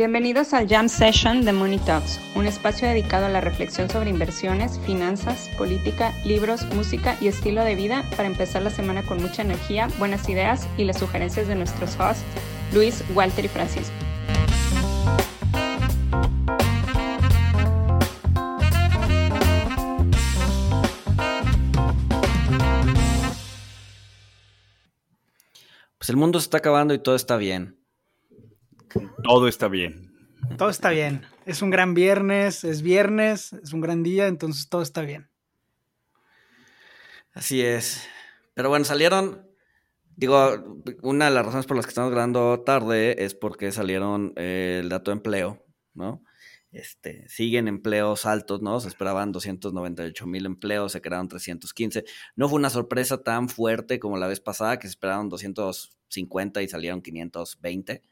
Bienvenidos al Jam Session de Money Talks, un espacio dedicado a la reflexión sobre inversiones, finanzas, política, libros, música y estilo de vida para empezar la semana con mucha energía, buenas ideas y las sugerencias de nuestros hosts, Luis, Walter y Francisco. Pues el mundo se está acabando y todo está bien. Todo está bien. Todo está bien. Es un gran viernes, es viernes, es un gran día, entonces todo está bien. Así es. Pero bueno, salieron, digo, una de las razones por las que estamos grabando tarde es porque salieron eh, el dato de empleo, ¿no? Este, siguen empleos altos, ¿no? Se esperaban 298 mil empleos, se crearon 315. No fue una sorpresa tan fuerte como la vez pasada, que se esperaron 250 y salieron 520.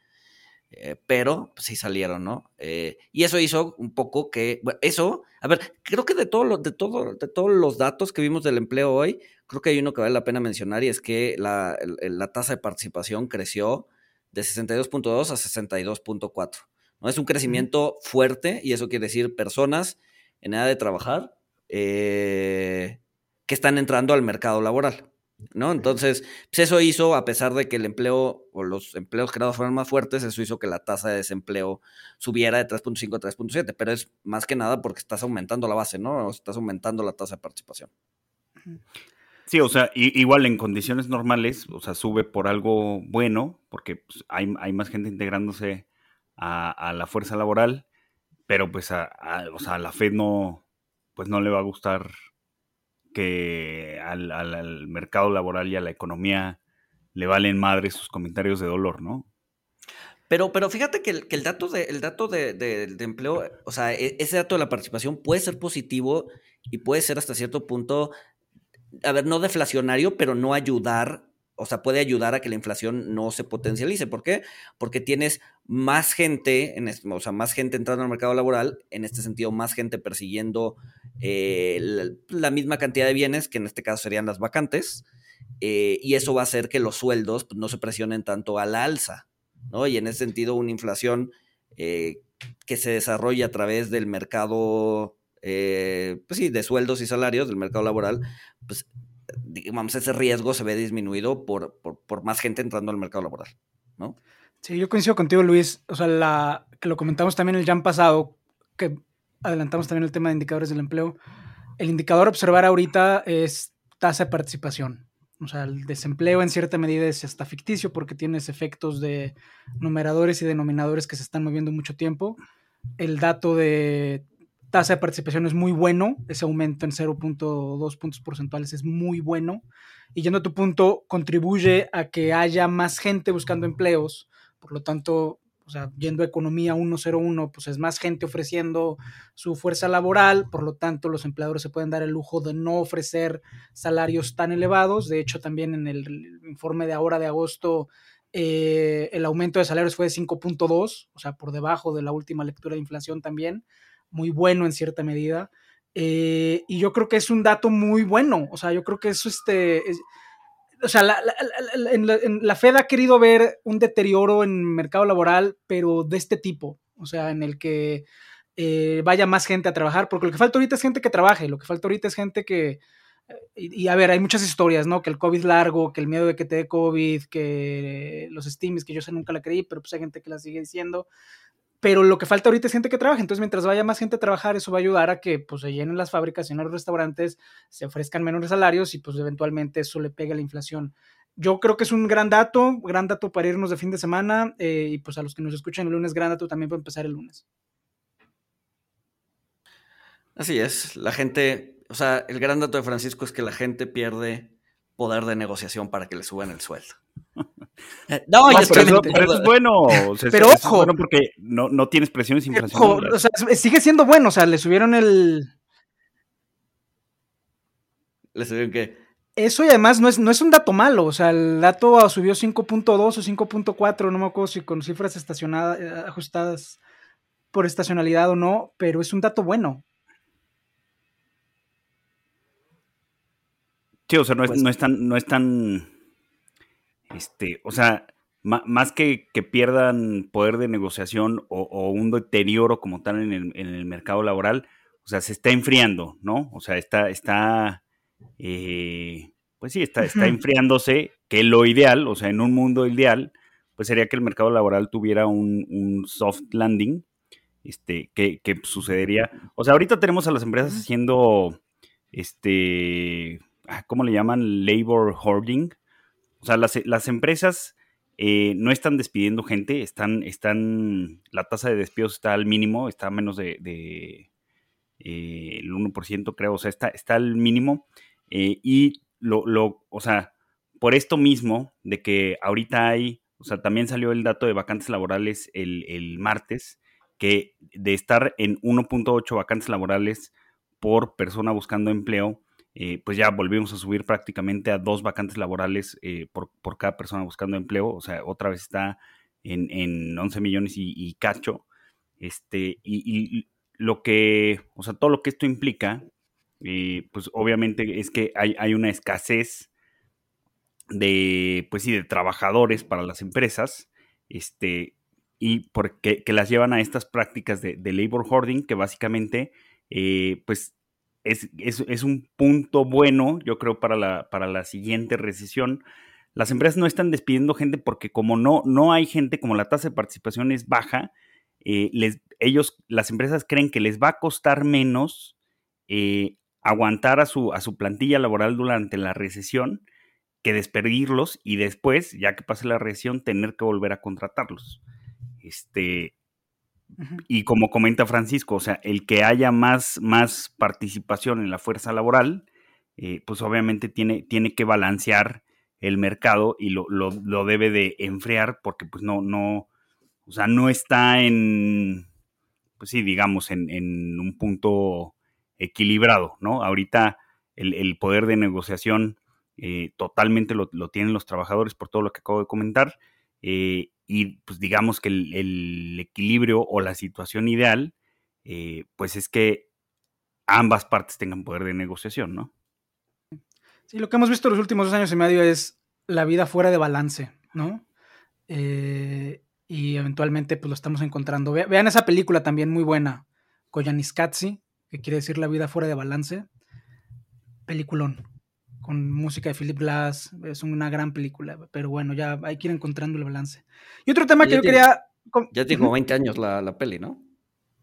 Eh, pero pues, sí salieron, ¿no? Eh, y eso hizo un poco que, bueno, eso, a ver, creo que de, todo lo, de, todo, de todos los datos que vimos del empleo hoy, creo que hay uno que vale la pena mencionar y es que la, la tasa de participación creció de 62.2 a 62.4. ¿no? Es un crecimiento fuerte y eso quiere decir personas en edad de trabajar eh, que están entrando al mercado laboral. ¿No? Entonces, pues eso hizo, a pesar de que el empleo o los empleos creados fueran más fuertes, eso hizo que la tasa de desempleo subiera de 3.5 a 3.7, pero es más que nada porque estás aumentando la base, ¿no? O estás aumentando la tasa de participación. Sí, o sea, igual en condiciones normales, o sea, sube por algo bueno, porque pues, hay, más gente integrándose a, la fuerza laboral, pero pues a, o sea, a la Fed no, pues no le va a gustar que al, mercado laboral y a la economía le valen madre sus comentarios de dolor, ¿no? Pero, pero fíjate que el, dato, de, dato de, empleo, o sea, e, ese dato de la participación puede ser positivo y puede ser hasta cierto punto, a ver, no deflacionario, pero no ayudar, o sea, puede ayudar a que la inflación no se potencialice. ¿Por qué? Porque tienes más gente, en o sea, más gente entrando al mercado laboral, en este sentido, más gente persiguiendo eh, la, misma cantidad de bienes, que en este caso serían las vacantes, eh, y eso va a hacer que los sueldos pues, no se presionen tanto a la alza, ¿no? Y en ese sentido, una inflación eh, que se desarrolla a través del mercado, pues sí, de sueldos y salarios, del mercado laboral, pues digamos, ese riesgo se ve disminuido por, por, más gente entrando al mercado laboral, ¿no? Sí, yo coincido contigo, Luis. O sea, la, que lo comentamos también el jam pasado, que adelantamos también el tema de indicadores del empleo. El indicador a observar ahorita es tasa de participación. O sea, el desempleo en cierta medida es hasta ficticio porque tienes efectos de numeradores y denominadores que se están moviendo mucho tiempo. El dato de tasa de participación es muy bueno, ese aumento en 0.2 puntos porcentuales es muy bueno. Y yendo a tu punto, contribuye a que haya más gente buscando empleos, por lo tanto, o sea, yendo a economía 101, pues es más gente ofreciendo su fuerza laboral, por lo tanto los empleadores se pueden dar el lujo de no ofrecer salarios tan elevados. De hecho, también en el informe de ahora de agosto, eh, el aumento de salarios fue de 5.2, o sea, por debajo de la última lectura de inflación también, muy bueno en cierta medida. Eh, y yo creo que es un dato muy bueno, o sea, yo creo que eso este, o sea, la, la, Fed ha querido ver un deterioro en el mercado laboral, pero de este tipo, o sea, en el que eh, vaya más gente a trabajar, porque lo que falta ahorita es gente que trabaje, lo que falta ahorita es gente que, eh, y, a ver, hay muchas historias, ¿no? Que el COVID largo, que el miedo de que te dé COVID, que los estimes, que yo sé nunca la creí, pero pues hay gente que la sigue diciendo pero lo que falta ahorita es gente que trabaje. Entonces, mientras vaya más gente a trabajar, eso va a ayudar a que pues, se llenen las fábricas, y los restaurantes, se ofrezcan menores salarios y pues eventualmente eso le pegue a la inflación. Yo creo que es un gran dato, gran dato para irnos de fin de semana eh, y pues a los que nos escuchan el lunes, gran dato también para empezar el lunes. Así es, la gente, o sea, el gran dato de Francisco es que la gente pierde poder de negociación para que le suban el sueldo. Eh, no, pero, pero, es bueno. pero ojo. bueno porque no, no tienes presiones inflacionarias. O sea, sigue siendo bueno. O sea, le subieron el. ¿Le subieron qué? Eso y además no es, no es un dato malo. O sea, el dato subió 5.2 o 5.4. No me acuerdo si con cifras estacionadas, eh, ajustadas por estacionalidad o no. Pero es un dato bueno. Sí, o sea, no es, pues no es tan. No es tan este, o sea, más que, que pierdan poder de negociación o, un deterioro como tal en el, en el, mercado laboral, o sea, se está enfriando, ¿no? O sea, está, está eh, pues sí, está, está enfriándose, que lo ideal, o sea, en un mundo ideal, pues sería que el mercado laboral tuviera un, soft landing, este, que, sucedería. O sea, ahorita tenemos a las empresas haciendo, este, ah, ¿cómo le llaman? Labor hoarding. O sea, las, empresas eh, no están despidiendo gente, están, están, la tasa de despidos está al mínimo, está a menos de, de eh, el 1%, creo, o sea, está, está al mínimo. Eh, y lo, lo, o sea, por esto mismo de que ahorita hay, o sea, también salió el dato de vacantes laborales el, martes, que de estar en 1.8 vacantes laborales por persona buscando empleo, eh, pues ya volvimos a subir prácticamente a dos vacantes laborales eh, por, cada persona buscando empleo, o sea, otra vez está en, en 11 millones y, cacho. Este, y, lo que, o sea, todo lo que esto implica pues obviamente es que hay, una escasez de, pues sí, de trabajadores para las empresas, este, y porque que las llevan a estas prácticas de, labor hoarding, que básicamente, eh, pues, es, un punto bueno, yo creo, para la, para la siguiente recesión. Las empresas no están despidiendo gente porque como no, no hay gente, como la tasa de participación es baja, eh, les, ellos, las empresas creen que les va a costar menos eh, aguantar a su, a su plantilla laboral durante la recesión que despedirlos y después, ya que pase la recesión, tener que volver a contratarlos. Este, y como comenta Francisco, o sea, el que haya más, más participación en la fuerza laboral, eh, pues obviamente tiene, tiene que balancear el mercado y lo, debe de enfriar porque pues no, no, o sea, no está en, pues sí, digamos, en, en un punto equilibrado, ¿no? Ahorita el, poder de negociación eh, totalmente lo, tienen los trabajadores por todo lo que acabo de comentar. Eh, y pues digamos que el, equilibrio o la situación ideal, eh, pues es que ambas partes tengan poder de negociación, ¿no? Sí, lo que hemos visto los últimos dos años y medio es la vida fuera de balance, ¿no? y eventualmente pues lo estamos encontrando. Vean esa película también muy buena, Koyaanisqatsi, que quiere decir La vida fuera de balance. Peliculón, con música de Philip Glass, es una gran película, pero bueno, ya hay que ir encontrando el balance. Y otro tema que yo quería... Ya tiene 20 años la, peli, ¿no?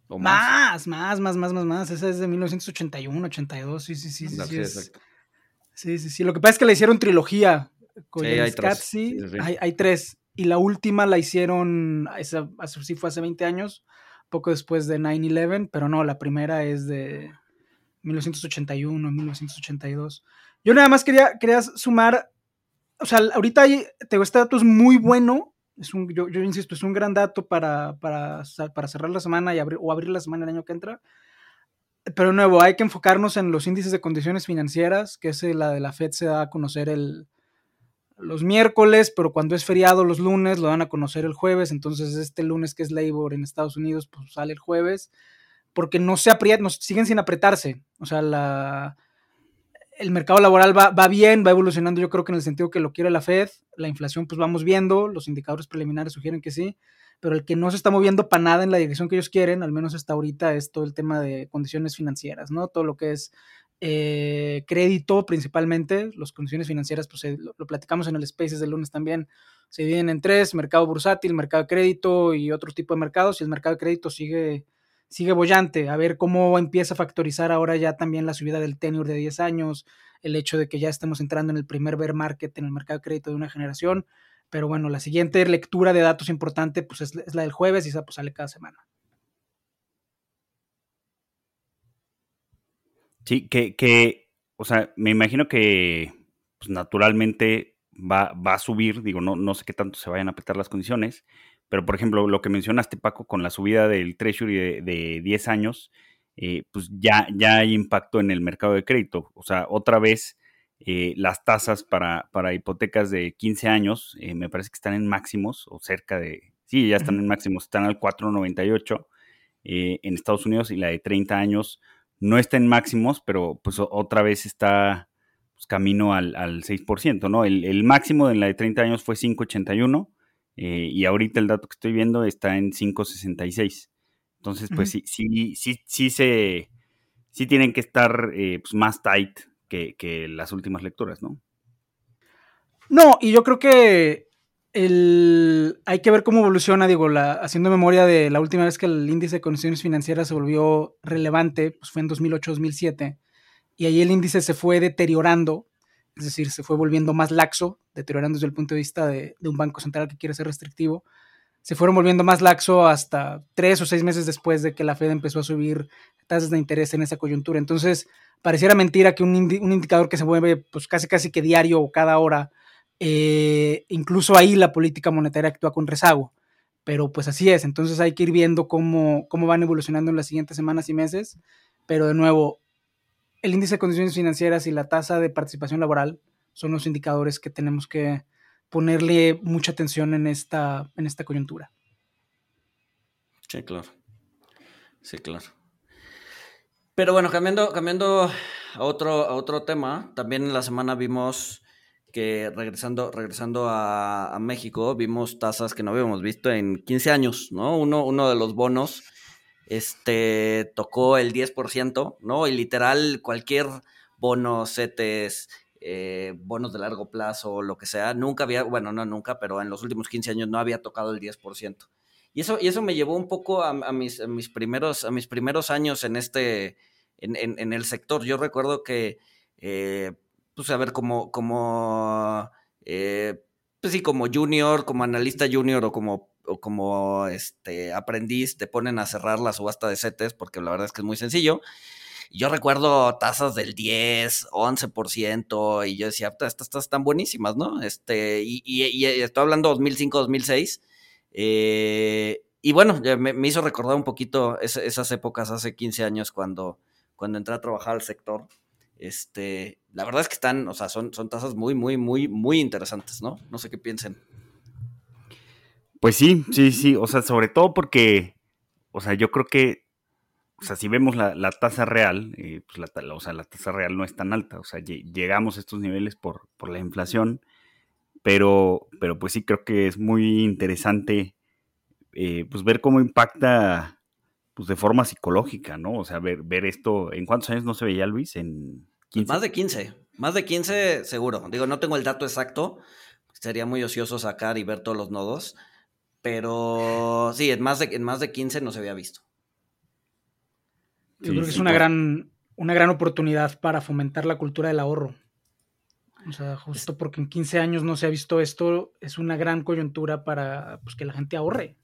más? más, más, más, más, más, Esa es de 1981, 82, sí, sí, sí. Sí, sí, sí, sí, sí, Lo que pasa es que le hicieron trilogía. Sí, hay tres. Hay, hay, tres. Y la última la hicieron, esa, sí fue hace 20 años, poco después de 9-11, pero no, la primera es de 1981, 1982. Yo nada más quería, quería sumar, o sea, ahorita hay, tengo este dato es muy bueno, es un, yo, insisto, es un gran dato para, para, para cerrar la semana y abrir, o abrir la semana el año que entra. Pero nuevo, hay que enfocarnos en los índices de condiciones financieras, que es la de la Fed se da a conocer el, los miércoles, pero cuando es feriado los lunes lo dan a conocer el jueves, entonces este lunes que es Labor en Estados Unidos, pues sale el jueves, porque no se aprietan, siguen sin apretarse, o sea, la, el mercado laboral va, va, bien, va evolucionando, yo creo que en el sentido que lo quiere la Fed, la inflación pues vamos viendo, los indicadores preliminares sugieren que sí, pero el que no se está moviendo para nada en la dirección que ellos quieren, al menos hasta ahorita, es todo el tema de condiciones financieras, ¿no? Todo lo que es eh, crédito principalmente, las condiciones financieras, pues lo, platicamos en el Spaces del lunes también, se dividen en tres, mercado bursátil, mercado de crédito y otro tipo de mercados, y el mercado de crédito sigue, sigue bollante, a ver cómo empieza a factorizar ahora ya también la subida del tenure de 10 años, el hecho de que ya estemos entrando en el primer bear market en el mercado de crédito de una generación, pero bueno, la siguiente lectura de datos importante pues es, es la del jueves y esa pues sale cada semana. Sí, que, que, o sea, me imagino que pues, naturalmente va, va a subir, digo, no, no sé qué tanto se vayan a apretar las condiciones, pero por ejemplo, lo que mencionaste, Paco, con la subida del Treasury de, de 10 años, eh, pues ya, ya hay impacto en el mercado de crédito. O sea, otra vez eh, las tasas para, para, hipotecas de 15 años eh, me parece que están en máximos o cerca de, sí, ya están en máximos, están al 4,98 en Estados Unidos y la de 30 años no está en máximos, pero pues otra vez está pues, camino al, 6%, ¿no? El, máximo en la de 30 años fue 581 eh, y ahorita el dato que estoy viendo está en 5.66. Entonces, pues sí, sí, sí, sí se, sí tienen que estar eh, pues, más tight que, las últimas lecturas, ¿no? No, y yo creo que el, hay que ver cómo evoluciona, digo, la, haciendo memoria de la última vez que el índice de condiciones financieras se volvió relevante, pues fue en 2008-2007, y ahí el índice se fue deteriorando, es decir, se fue volviendo más laxo, deteriorando desde el punto de vista de, un banco central que quiere ser restrictivo, se fueron volviendo más laxo hasta tres o seis meses después de que la Fed empezó a subir tasas de interés en esa coyuntura. Entonces, pareciera mentira que un, indicador que se mueve pues casi casi que diario o cada hora, eh, incluso ahí la política monetaria actúa con rezago. Pero pues así es, entonces hay que ir viendo cómo, cómo van evolucionando en las siguientes semanas y meses. Pero de nuevo, el índice de condiciones financieras y la tasa de participación laboral son los indicadores que tenemos que, ponerle mucha atención en esta, en esta coyuntura. Sí, claro. Sí, claro. Pero bueno, cambiando, cambiando a otro, a otro tema, también en la semana vimos que regresando, regresando a, México, vimos tasas que no habíamos visto en 15 años, ¿no? Uno, uno de los bonos este, tocó el 10%, ¿no? Y literal cualquier bono, CETES, eh, bonos de largo plazo, lo que sea, nunca había, bueno, no nunca, pero en los últimos 15 años no había tocado el 10%. Y eso, y eso me llevó un poco a, mis, mis, primeros, a mis primeros años en este, en, el sector. Yo recuerdo que, eh, pues a ver, como, como, eh, pues sí, como junior, como analista junior o como, como este, aprendiz, te ponen a cerrar la subasta de CETES, porque la verdad es que es muy sencillo. Yo recuerdo tasas del 10, 11%, y yo decía, estas tasas están buenísimas, ¿no? Este, y, estoy hablando 2005, 2006. Eh, y bueno, me, hizo recordar un poquito esas épocas hace 15 años cuando, cuando entré a trabajar al sector. Este, la verdad es que están, o sea, son, son tasas muy, muy, muy, muy interesantes, ¿no? No sé qué piensen. Pues sí, sí, sí, o sea, sobre todo porque, o sea, yo creo que o sea, si vemos la, tasa real, eh, pues la, o sea, la tasa real no es tan alta, o sea, llegamos a estos niveles por, la inflación, pero, pero pues sí creo que es muy interesante eh, pues ver cómo impacta pues de forma psicológica, ¿no? O sea, ver, ver esto, ¿en cuántos años no se veía Luis? En 15? Más de 15, más de 15 seguro. Digo, no tengo el dato exacto, sería muy ocioso sacar y ver todos los nodos, pero sí, en más de, en más de 15 no se había visto. Yo creo que es una, gran, una gran oportunidad para fomentar la cultura del ahorro. O sea, justo porque en 15 años no se ha visto esto, es una gran coyuntura para pues, que la gente ahorre.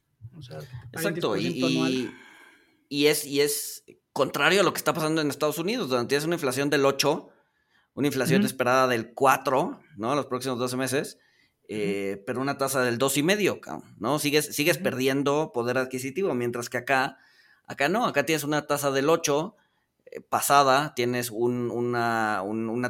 Exacto, y, y, es, y es contrario a lo que está pasando en Estados Unidos, donde tienes una inflación del 8, una inflación esperada del 4, ¿no? Los próximos 12 meses, eh, pero una tasa del 2,5, ¿no? Sigues, sigues perdiendo poder adquisitivo, mientras que acá Acá no, acá tienes una tasa del 8 eh, pasada, tienes una,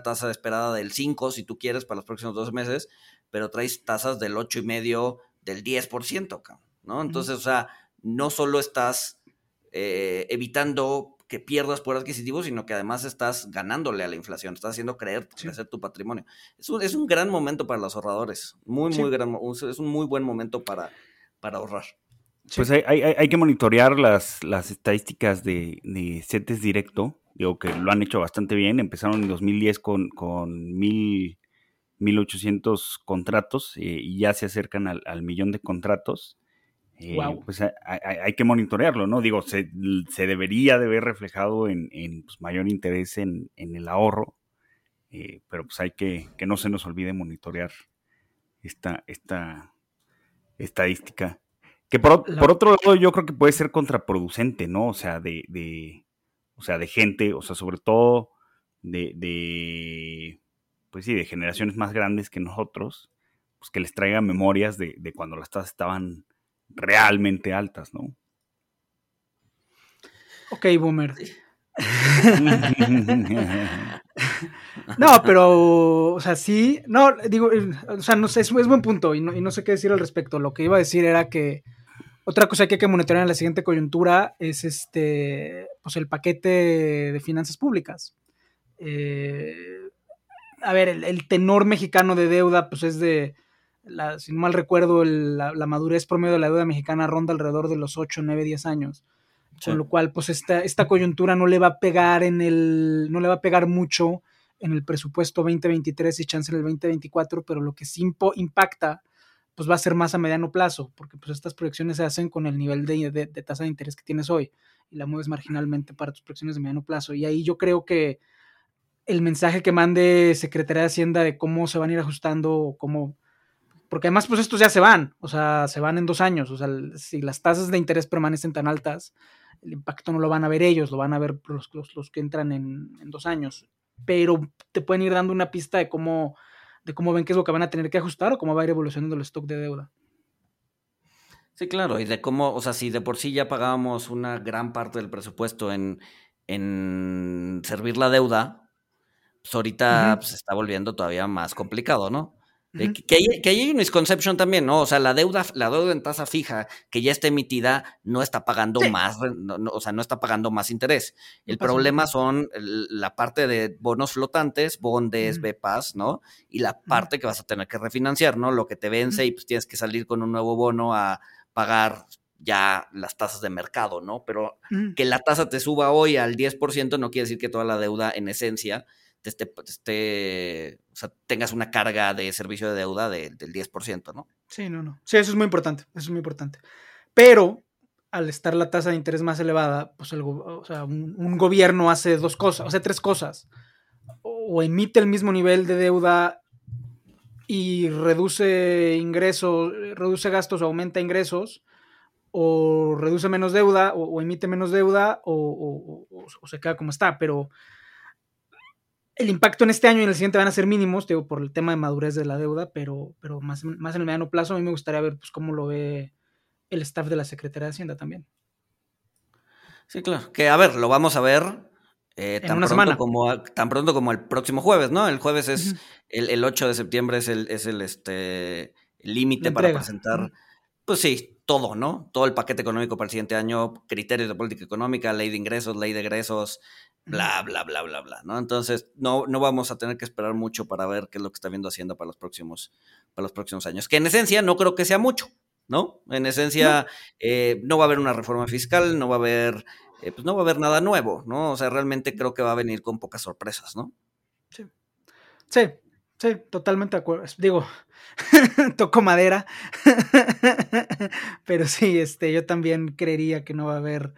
tasa esperada del 5 si tú quieres para los próximos 12 meses, pero traes tasas del 8,5, del 10%, ¿no? Entonces, o sea, no solo estás eh, evitando que pierdas poder adquisitivo, sino que además estás ganándole a la inflación, estás haciendo creer, crecer tu patrimonio. Es un, es un gran momento para los ahorradores, muy, muy gran, es un muy buen momento para, para ahorrar. Pues hay, que monitorear las, las estadísticas de, de, CETES directo. Digo que lo han hecho bastante bien. Empezaron en 2010 con, con mil, 1.800 contratos eh, y ya se acercan al, millón de contratos. Eh, pues hay, que monitorearlo, ¿no? Digo, se, debería de ver reflejado en, pues, mayor interés en, el ahorro, eh, pero pues hay que que no se nos olvide monitorear esta, esta estadística. Que por, otro lado, yo creo que puede ser contraproducente, ¿no? O sea, de, o sea, de gente, o sea, sobre todo de, pues sí, de generaciones más grandes que nosotros, pues que les traiga memorias de, de cuando las tasas estaban realmente altas, ¿no? Ok, boomer. no, pero, o sea, sí, no, digo, o sea, no sé, es, es buen punto y no, y no sé qué decir al respecto. Lo que iba a decir era que, otra cosa que hay que monitorear en la siguiente coyuntura es este, pues el paquete de finanzas públicas. Eh, a ver, el, tenor mexicano de deuda pues es de la, si no mal recuerdo, la, madurez promedio de la deuda mexicana ronda alrededor de los 8, 9, 10 años. Con lo cual, pues esta, esta coyuntura no le va a pegar en el, no le va a pegar mucho en el presupuesto 2023 y chance en el 2024, pero lo que sí impacta, pues va a ser más a mediano plazo, porque pues estas proyecciones se hacen con el nivel de, de, tasa de interés que tienes hoy y la mueves marginalmente para tus proyecciones de mediano plazo. Y ahí yo creo que el mensaje que mande Secretaría de Hacienda de cómo se van a ir ajustando o cómo... Porque además, pues estos ya se van, o sea, se van en dos años. O sea, si las tasas de interés permanecen tan altas, el impacto no lo van a ver ellos, lo van a ver los, los, que entran en, en, dos años. Pero te pueden ir dando una pista de cómo, de cómo ven qué es lo que van a tener que ajustar o cómo va a ir evolucionando el stock de deuda. Sí, claro, y de cómo, o sea, si de por sí ya pagábamos una gran parte del presupuesto en, en servir la deuda, pues ahorita pues, se está volviendo todavía más complicado, ¿no? Que, hay, que, hay, un misconception también, ¿no? O sea, la deuda, la deuda en tasa fija que ya está emitida no está pagando más, o sea, no está pagando más interés. El problema son la parte de bonos flotantes, bondes, BPAS, ¿no? Y la parte que vas a tener que refinanciar, ¿no? Lo que te vence y pues tienes que salir con un nuevo bono a pagar ya las tasas de mercado, ¿no? Pero que la tasa te suba hoy al 10% no quiere decir que toda la deuda en esencia sea, tengas una carga de servicio de deuda del 10%, ¿no? Sí, no, no. Sí, eso es muy importante, eso es muy importante. Pero al estar la tasa de interés más elevada, pues el, o sea, un, gobierno hace dos cosas, o sea, tres cosas. O emite el mismo nivel de deuda y reduce ingresos, reduce gastos o aumenta ingresos, o reduce menos deuda, o, emite menos deuda, o, se queda como está. Pero el impacto en este año y en el siguiente van a ser mínimos, digo, por el tema de madurez de la deuda, pero, pero más, más en el mediano plazo a mí me gustaría ver pues, cómo lo ve el staff de la Secretaría de Hacienda también. Sí, claro. Que a ver, lo vamos a ver eh, tan, pronto Como, tan pronto como el próximo jueves, ¿no? El jueves es el, 8 de septiembre es el, es el este límite para presentar, pues sí, todo, ¿no? Todo el paquete económico para el siguiente año, criterios de política económica, ley de ingresos, ley de egresos, bla, bla, bla, bla, bla, ¿no? Entonces, no, no vamos a tener que esperar mucho para ver qué es lo que está viendo Hacienda para los próximos, para los próximos años. Que en esencia no creo que sea mucho, ¿no? En esencia, no, eh, no va a haber una reforma fiscal, no va a haber, eh, pues no va a haber nada nuevo, ¿no? O sea, realmente creo que va a venir con pocas sorpresas, ¿no? Sí. Sí, sí, totalmente de acuerdo. Digo, toco madera. Pero sí, este, yo también creería que no va a haber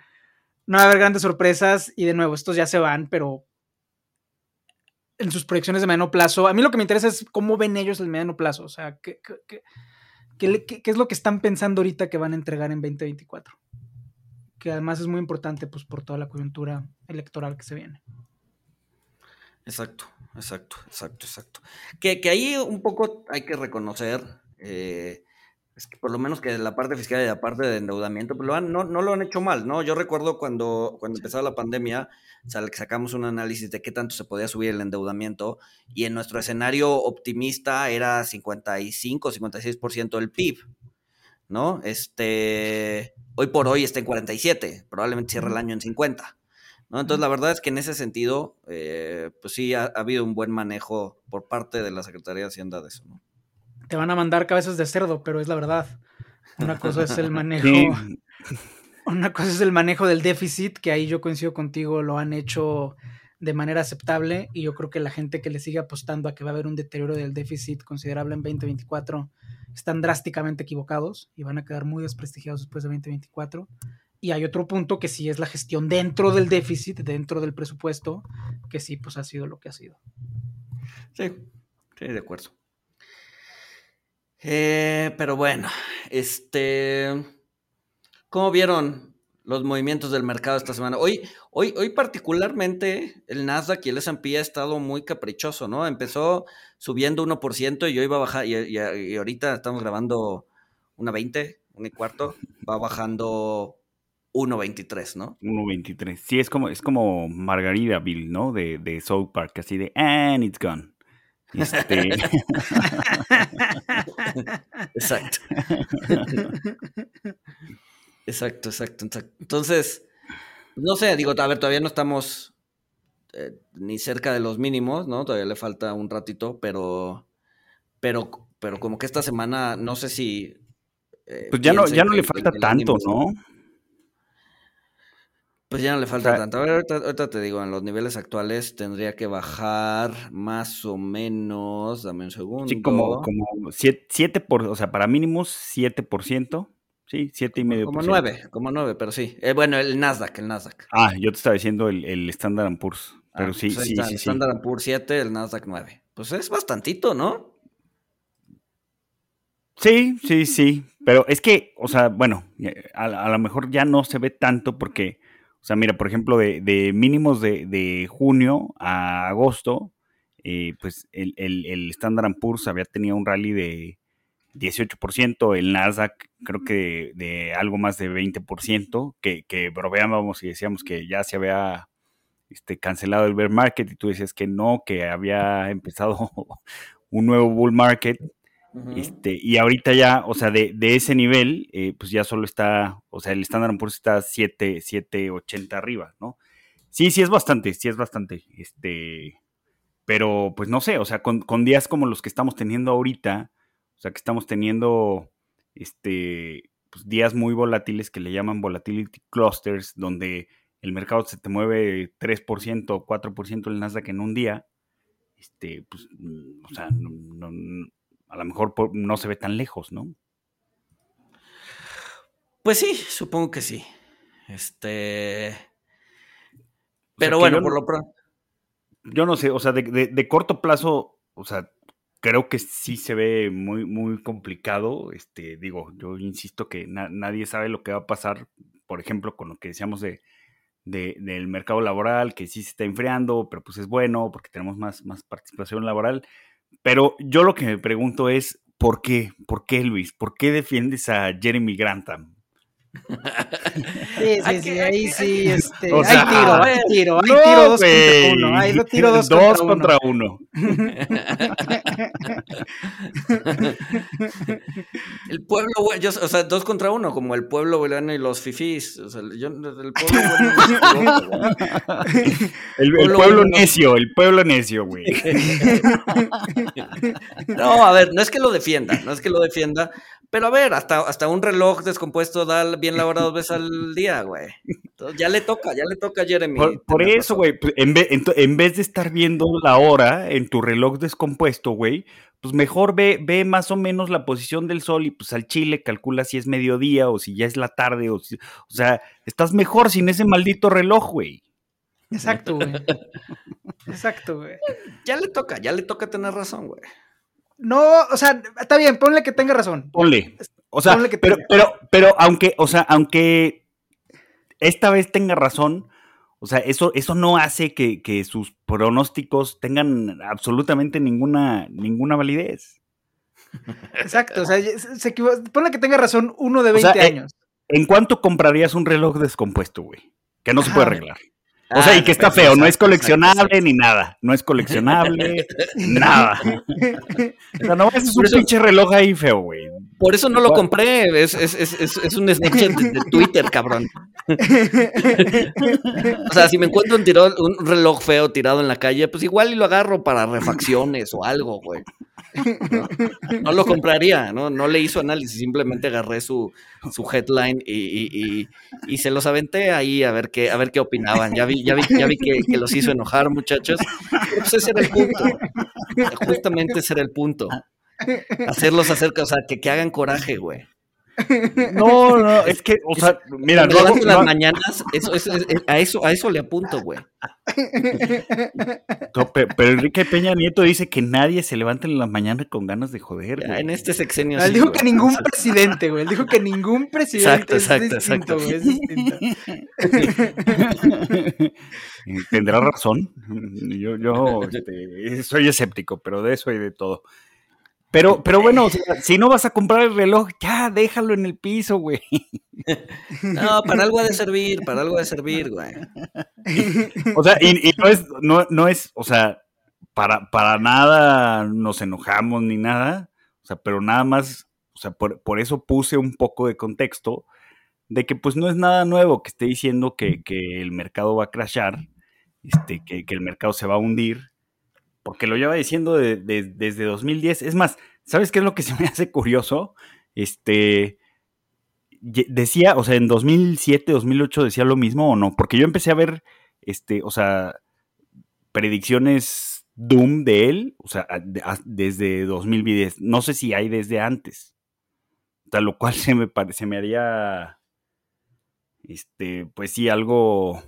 no va a haber grandes sorpresas y de nuevo, estos ya se van, pero en sus proyecciones de mediano plazo, a mí lo que me interesa es cómo ven ellos el mediano plazo, o sea, qué, qué, qué, es lo que están pensando ahorita que van a entregar en 2024, que además es muy importante pues por toda la coyuntura electoral que se viene. Exacto, exacto, exacto, exacto. Que, que ahí un poco hay que reconocer eh, es que por lo menos que la parte fiscal y la parte de endeudamiento, pues lo han, no, no lo han hecho mal, ¿no? Yo recuerdo cuando, cuando empezaba la pandemia, sacamos un análisis de qué tanto se podía subir el endeudamiento y en nuestro escenario optimista era 55, 56% del PIB, ¿no? Este, hoy por hoy está en 47, probablemente cierre el año en 50. ¿no? Entonces, la verdad es que en ese sentido, eh, pues sí, ha, ha, habido un buen manejo por parte de la Secretaría de Hacienda de eso, ¿no? Te van a mandar cabezas de cerdo, pero es la verdad. Una cosa es el manejo. Una cosa es el manejo del déficit, que ahí yo coincido contigo, lo han hecho de manera aceptable y yo creo que la gente que le sigue apostando a que va a haber un deterioro del déficit considerable en 2024 están drásticamente equivocados y van a quedar muy desprestigiados después de 2024. Y hay otro punto que sí es la gestión dentro del déficit, dentro del presupuesto, que sí, pues ha sido lo que ha sido. Sí, sí, de acuerdo. Eh, pero bueno, este. ¿Cómo vieron los movimientos del mercado esta semana? Hoy, hoy, hoy particularmente el Nasdaq y el S&P ha estado muy caprichoso, ¿no? Empezó subiendo 1% y hoy va a bajar, y, ahorita estamos grabando una 20, un y cuarto, va bajando 1.23, ¿no? 1.23. Sí, es como, es como Margarita Bill, ¿no? De, de South Park, así de, and it's gone. Este... exacto. exacto, exacto, Entonces, no sé, digo, a ver, todavía no estamos eh, ni cerca de los mínimos, ¿no? Todavía le falta un ratito, pero, pero, pero como que esta semana, no sé si... Eh, pues ya no, ya no le falta tanto, ¿no? Pues ya no le falta tanto. A ver, ahorita, te digo, en los niveles actuales tendría que bajar más o menos, dame un segundo. Sí, como, como 7, por, o sea, para mínimos 7%. Sí, siete y medio. Como nueve, como nueve, pero sí. Eh, bueno, el Nasdaq, el Nasdaq. Ah, yo te estaba diciendo el, el Standard Poor's. Pero ah, sí, pues sí, sí, El Standard Poor's 7, el Nasdaq 9. Pues es bastantito, ¿no? Sí, sí, sí. Pero es que, o sea, bueno, eh, a, lo mejor ya no se ve tanto porque, o sea, mira, por ejemplo, de, de mínimos de, de, junio a agosto, eh, pues el, el, el Standard Poor's había tenido un rally de 18%, el Nasdaq creo que de, algo más de 20%, que, que bromeábamos y decíamos que ya se había este, cancelado el bear market y tú decías que no, que había empezado un nuevo bull market. Este, y ahorita ya, o sea, de, de ese nivel, eh, pues ya solo está, o sea, el Standard Poor's está 7, 780 arriba, ¿no? Sí, sí es bastante, sí es bastante, este, pero pues no sé, o sea, con, con días como los que estamos teniendo ahorita, o sea que estamos teniendo este, pues, días muy volátiles que le llaman volatility clusters, donde el mercado se te mueve 3% o 4% el Nasdaq en un día. Este, pues, mm, o sea, a lo mejor no se ve tan lejos, ¿no? Pues sí, supongo que sí. Este. Pero bueno, por lo pronto. Yo no sé, o sea, de, de, corto plazo, o sea, creo que sí se ve muy, muy complicado. Este, digo, yo insisto que nadie sabe lo que va a pasar, por ejemplo, con lo que decíamos de, del mercado laboral, que sí se está enfriando, pero pues es bueno porque tenemos más, más participación laboral. Pero yo lo que me pregunto es, ¿por qué? ¿Por qué, Luis? ¿Por qué defiendes a Jeremy Grantham? Sí, sí, sí, ahí sí, este, hay tiro, hay tiro, hay tiro dos contra uno, hay tiro dos, dos contra, uno. el pueblo, yo, o sea, dos contra uno, como el pueblo boliviano y los fifís, o sea, yo, el pueblo el, el, pueblo necio, el pueblo necio, güey. no, a ver, no es que lo defienda, no es que lo defienda, pero a ver, hasta, hasta un reloj descompuesto da bien la hora dos veces al día, güey. ya le toca, ya le toca a Jeremy. Por, eso, güey, pues, en, vez, de estar viendo la hora en tu reloj descompuesto, güey, pues mejor ve, ve más o menos la posición del sol y pues al chile calcula si es mediodía o si ya es la tarde o si, o sea, estás mejor sin ese maldito reloj, güey. Exacto, güey. Exacto, güey. Ya le toca, ya le toca tener razón, güey. No, o sea, está bien, ponle que tenga razón. Ponle. O sea, pero, pero, pero, aunque, o sea, aunque esta vez tenga razón, o sea, eso, eso no hace que, sus pronósticos tengan absolutamente ninguna, ninguna validez. Exacto, o sea, se ponle que tenga razón uno de 20 eh, años. ¿En cuánto comprarías un reloj descompuesto, güey? Que no se puede arreglar. O sea, y que está feo, no es coleccionable ni nada. No es coleccionable, nada. O sea, no, es un pinche reloj ahí feo, güey. Por eso no lo compré. Es, es, es, es un Snapchat de, Twitter, cabrón. o sea, si me encuentro un, un reloj feo tirado en la calle, pues igual y lo agarro para refacciones o algo, güey. No, lo compraría, ¿no? No le hizo análisis, simplemente agarré su, su headline y, se los aventé ahí a ver qué, a ver qué opinaban. Ya vi, ya vi, ya vi que, los hizo enojar, muchachos. pues ese era el punto. Justamente ese era el punto. Hacerlos acerca, o sea, que, que hagan coraje, güey. No, no, es que, o sea, mira, no, las mañanas, eso, a, eso, a eso le apunto, güey. pero, Enrique Peña Nieto dice que nadie se levanta en las mañanas con ganas de joder, En este sexenio. Él dijo que ningún presidente, güey. Él dijo que ningún presidente exacto, es exacto, distinto, Tendrá razón. Yo, yo este, soy escéptico, pero de eso y de todo. Pero, pero bueno, si no vas a comprar el reloj, ya déjalo en el piso, güey. No, para algo ha de servir, para algo ha de servir, güey. O sea, y, no es, no, no es, o sea, para, para nada nos enojamos ni nada. O sea, pero nada más, o sea, por, por eso puse un poco de contexto de que pues no es nada nuevo que esté diciendo que, que el mercado va a crashar, este, que, que el mercado se va a hundir porque lo lleva diciendo desde 2010. Es más, ¿Sabes qué es lo que se me hace curioso? Este, decía, o sea, en 2007, 2008 decía lo mismo o no, porque yo empecé a ver, este, o sea, predicciones Doom de él, o sea, desde 2010, no sé si hay desde antes, o lo cual se me, se me haría, este, pues sí, algo,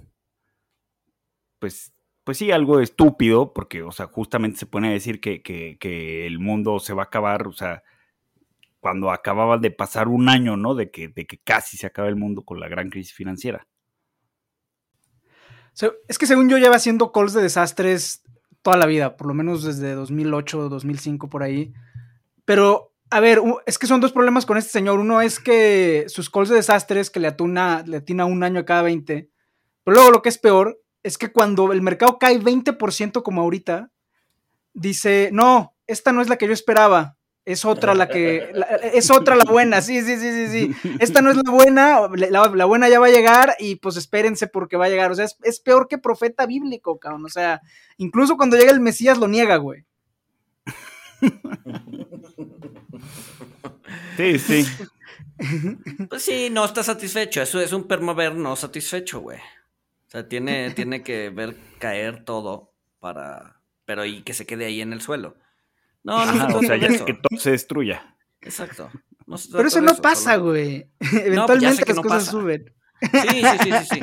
pues, pues sí, algo estúpido, porque, o sea, justamente se pone a decir que, que el mundo se va a acabar, o sea, cuando acababa de pasar un año, ¿no? De que, de que casi se acaba el mundo con la gran crisis financiera. Es que según yo lleva haciendo calls de desastres toda la vida, por lo menos desde 2008, 2005 por ahí. Pero, a ver, es que son dos problemas con este señor. Uno es que sus calls de desastres que le atuna, le atina un año a cada 20. Pero luego lo que es peor es que cuando el mercado cae 20% como ahorita, dice, no, esta no es la que yo esperaba. Es otra la que. es otra la buena, sí, sí, sí, sí, sí. Esta no es la buena, la, buena ya va a llegar y pues espérense porque va a llegar. O sea, es, peor que profeta bíblico, cabrón. O sea, incluso cuando llega el Mesías lo niega, güey. Sí, sí. Pues sí, no está satisfecho. Eso es un permaver no satisfecho, güey. O sea, tiene, tiene que ver caer todo para. Pero y que se quede ahí en el suelo. No, no, o sea, ya que todo se destruya. Exacto. Pero eso no pasa, güey. Eventualmente las cosas suben. Sí, sí, sí, sí.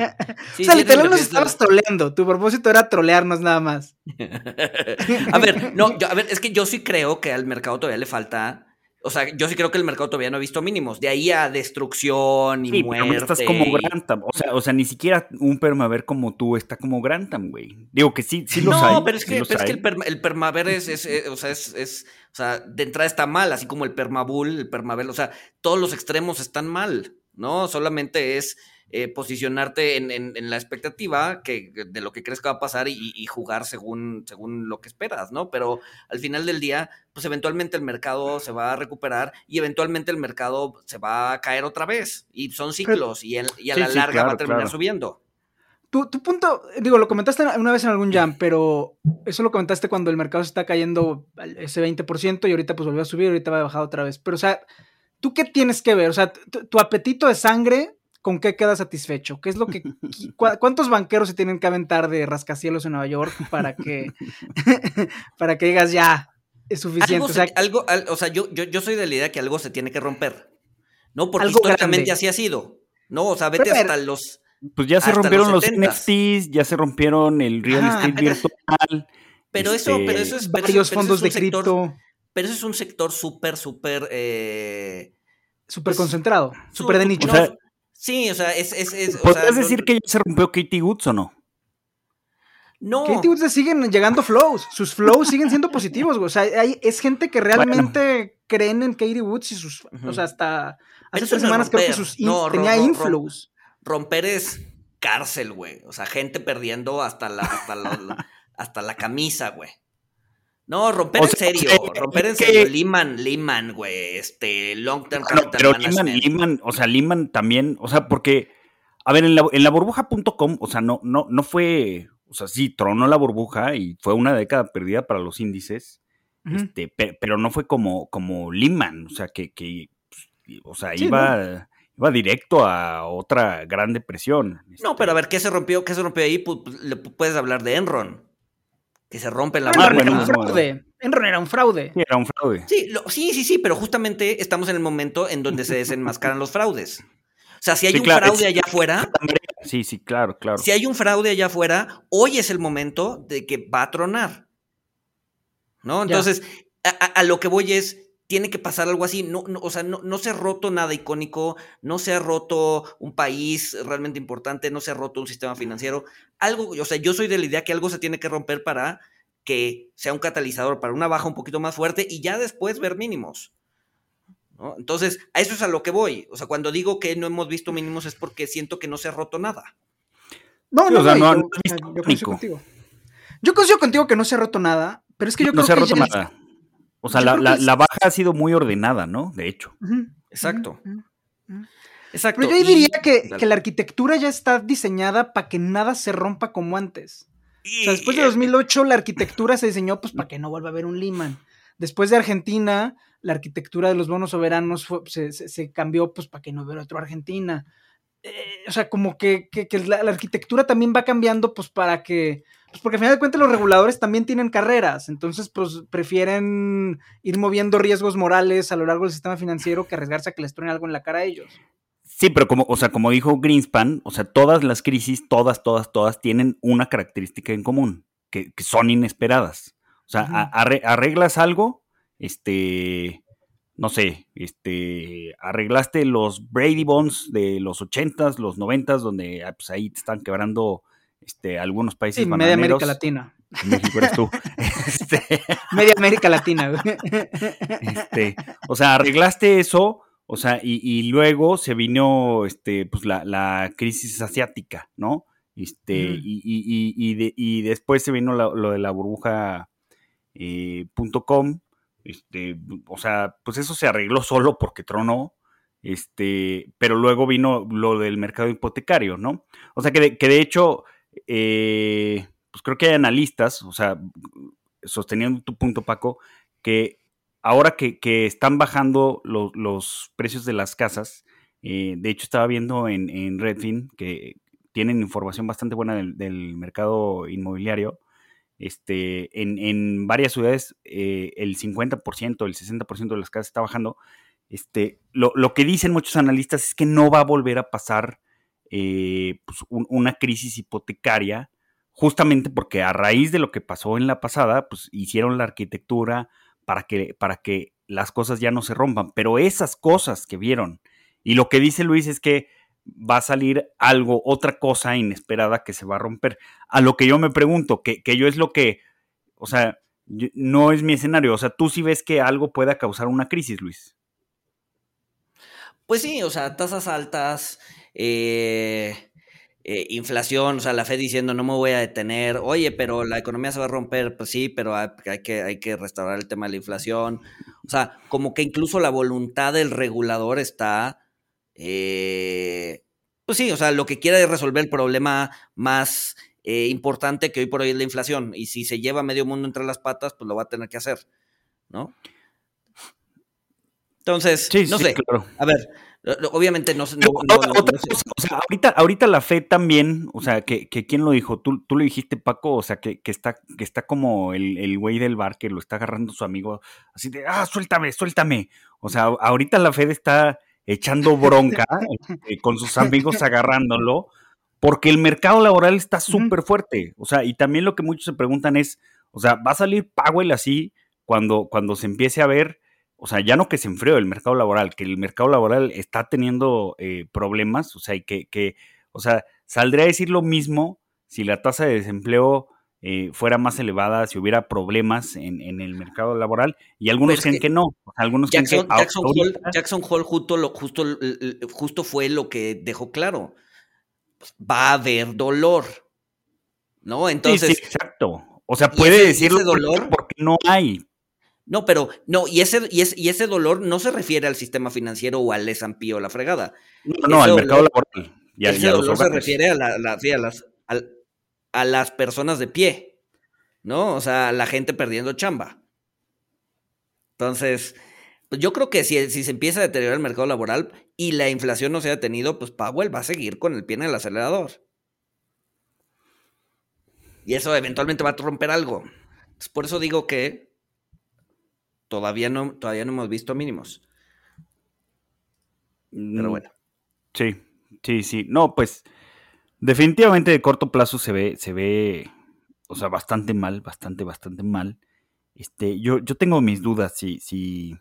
sí. o sea, literal nos estabas troleando. Tu propósito era trolearnos nada más. a ver, no, yo, a ver, es que yo sí creo que al mercado todavía le falta o sea, yo sí creo que el mercado todavía no ha visto mínimos. De ahí a destrucción y sí, muerte. Pero estás como Grantham. O sea, o sea, ni siquiera un permaver como tú está como Grantham, güey. Digo que sí, sí los hay. No, pero es que, pero es que el, permaver es, es, o sea, es, es, o sea, de entrada está mal, así como el permabull, el permaver. O sea, todos los extremos están mal, ¿no? Solamente es eh, posicionarte en, la expectativa que, de lo que crees que va a pasar y, jugar según, según lo que esperas, ¿no? Pero al final del día, pues eventualmente el mercado se va a recuperar y eventualmente el mercado se va a caer otra vez. Y son ciclos y, a la larga va a terminar subiendo. Tu, tu, punto, digo, lo comentaste una vez en algún jam, pero eso lo comentaste cuando el mercado se está cayendo ese 20% y ahorita pues volvió a subir, ahorita va a bajar otra vez. Pero, o sea, ¿tú qué tienes que ver? O sea, tu apetito de sangre ¿con qué queda satisfecho? ¿Qué es lo que cuántos banqueros se tienen que aventar de rascacielos en Nueva York para que para que digas ya es suficiente? o sea, algo, o sea yo, yo, soy de la idea que algo se tiene que romper. No, porque históricamente así ha sido. No, o sea, vete hasta los pues ya se rompieron los, NFTs, ya se rompieron el real estate virtual. Pero eso, pero eso es varios fondos de cripto. Pero eso es un sector súper, súper eh, súper pues, concentrado, súper de nicho. Sí, o sea, es... es, es ¿Podrías decir que ya se rompió Katie Woods o no? No. Katie Woods siguen llegando flows. Sus flows siguen siendo positivos, güey. O sea, hay, es gente que realmente creen en Katie Woods y sus. O sea, hasta hace tres semanas creo que sus tenía inflows. Romper es cárcel, güey. O sea, gente perdiendo hasta la, hasta la, hasta la camisa, güey. No, romper en serio, romper en serio. Lehman, Lehman, güey, este, long term Pero Lehman, Lehman, o sea, Lehman también, o sea, porque, a ver, en la, en la burbuja.com, o sea, no, no, no fue, o sea, sí, tronó la burbuja y fue una década perdida para los índices, este, pero no fue como, como Lehman, o sea, que, que o sea, iba... iba directo a otra gran depresión. No, pero a este ver, ¿qué se rompió? ¿Qué se rompió ahí? le puedes hablar de Enron que se rompe la mano. Era un fraude. Enron era un fraude. Sí, era un fraude. Sí, sí, sí, sí, pero justamente estamos en el momento en donde se desenmascaran los fraudes. O sea, si hay un fraude allá afuera. Sí, sí, claro, claro. Si hay un fraude allá afuera, hoy es el momento de que va a tronar. ¿No? Entonces, a, lo que voy es, tiene que pasar algo así. No, o sea, no, no, se ha roto nada icónico, no se ha roto un país realmente importante, no se ha roto un sistema financiero. Algo, o sea, yo soy de la idea que algo se tiene que romper para que sea un catalizador para una baja un poquito más fuerte y ya después ver mínimos. Entonces, a eso es a lo que voy. O sea, cuando digo que no hemos visto mínimos es porque siento que no se ha roto nada. No, no, no, yo, yo, contigo. Yo coincido contigo que no se ha roto nada, pero es que yo no creo se ha roto nada. O sea, la, baja ha sido muy ordenada, ¿no? De hecho. Exacto. Exacto. Pero yo diría que, la arquitectura ya está diseñada para que nada se rompa como antes. O sea, después de 2008 la arquitectura se diseñó pues para que no vuelva a haber un Lehman. después de Argentina, la arquitectura de los bonos soberanos se, cambió pues para que no hubiera otro Argentina. Eh, o sea, como que, la, arquitectura también va cambiando pues para que, pues porque al final de cuentas los reguladores también tienen carreras, entonces pues prefieren ir moviendo riesgos morales a lo largo del sistema financiero que arriesgarse a que les truene algo en la cara a ellos. Sí, pero como, o sea, como dijo Greenspan, o sea, todas las crisis, todas, todas, todas tienen una característica en común, que, son inesperadas. O sea, arreglas algo, este, no sé, este, arreglaste los Brady Bonds de los 80s, los 90s, donde ah, pues, ahí te están quebrando este, algunos países. Sí, media América Latina. México eres tú. Este, media América Latina. Este, o sea, arreglaste eso, o sea, y, luego se vino este, pues, la, crisis asiática, ¿no? Este, y, y, después se vino lo de la burbuja eh, .com, este, o sea, pues eso se arregló solo porque tronó, este, pero luego vino lo del mercado hipotecario, ¿no? O sea, que de, que de hecho, eh, pues creo que hay analistas, o sea, sosteniendo tu punto, Paco, que ahora que, están bajando los precios de las casas, eh, de hecho estaba viendo en, Redfin que tienen información bastante buena del, mercado inmobiliario. Este, en, varias ciudades eh, el 50%, el 60% de las casas está bajando. Este, lo, que dicen muchos analistas es que no va a volver a pasar eh, pues, una crisis hipotecaria, justamente porque a raíz de lo que pasó en la pasada, pues hicieron la arquitectura, para que, para que las cosas ya no se rompan. Pero esas cosas que vieron, y lo que dice Luis es que va a salir algo, otra cosa inesperada que se va a romper. A lo que yo me pregunto, que, yo es lo que, o sea, no es mi escenario. O sea, tú sí ves que algo pueda causar una crisis, Luis. Pues sí, o sea, tasas altas, eh, eh, inflación, o sea, la Fed diciendo no me voy a detener, oye, pero la economía se va a romper, pues sí, pero hay, que, hay que restaurar el tema de la inflación. O sea, como que incluso la voluntad del regulador está, eh, pues sí, o sea, lo que quiere es resolver el problema más eh, importante que hoy por hoy es la inflación. Y si se lleva medio mundo entre las patas, pues lo va a tener que hacer, ¿no? Entonces, no sé. A ver, Obviamente no, no, otra, cosa, o sea, ahorita, ahorita la fe también, o sea, que, que quién lo dijo, tú, tú lo dijiste, Paco, o sea, que, que está, que está como el, el güey del bar que lo está agarrando su amigo, así de, ah, suéltame, suéltame. O sea, ahorita la Fed está echando bronca este, con sus amigos agarrándolo, porque el mercado laboral está súper fuerte. O sea, y también lo que muchos se preguntan es, o sea, ¿va a salir Powell así cuando, cuando se empiece a ver o sea, ya no que se enfrió el mercado laboral, que el mercado laboral está teniendo eh, problemas, o sea, y que, que, o sea, saldría a decir lo mismo si la tasa de desempleo eh, fuera más elevada, si hubiera problemas en, el mercado laboral, y algunos creen que, no, algunos Jackson, creen que Jackson, Hall, justo, lo, justo, justo fue lo que dejó claro, va a haber dolor, ¿no? Entonces... Sí, exacto. O sea, puede decirlo dolor porque no hay, no, pero no, y ese, y, y ese dolor no se refiere al sistema financiero o al S&P o la fregada. No, no, al mercado laboral. Y ese dolor se refiere a, la, a, las, a, las personas de pie, ¿no? O sea, la gente perdiendo chamba. Entonces, pues yo creo que si, si se empieza a deteriorar el mercado laboral y la inflación no se ha detenido, pues Powell va a seguir con el pie en el acelerador. Y eso eventualmente va a romper algo. por eso digo que todavía no, todavía no hemos visto mínimos. Pero mm, bueno. Sí, sí, sí. No, pues definitivamente de corto plazo se ve, se ve, o sea, bastante mal, bastante, bastante mal. Este, yo, yo tengo mis dudas, si, si,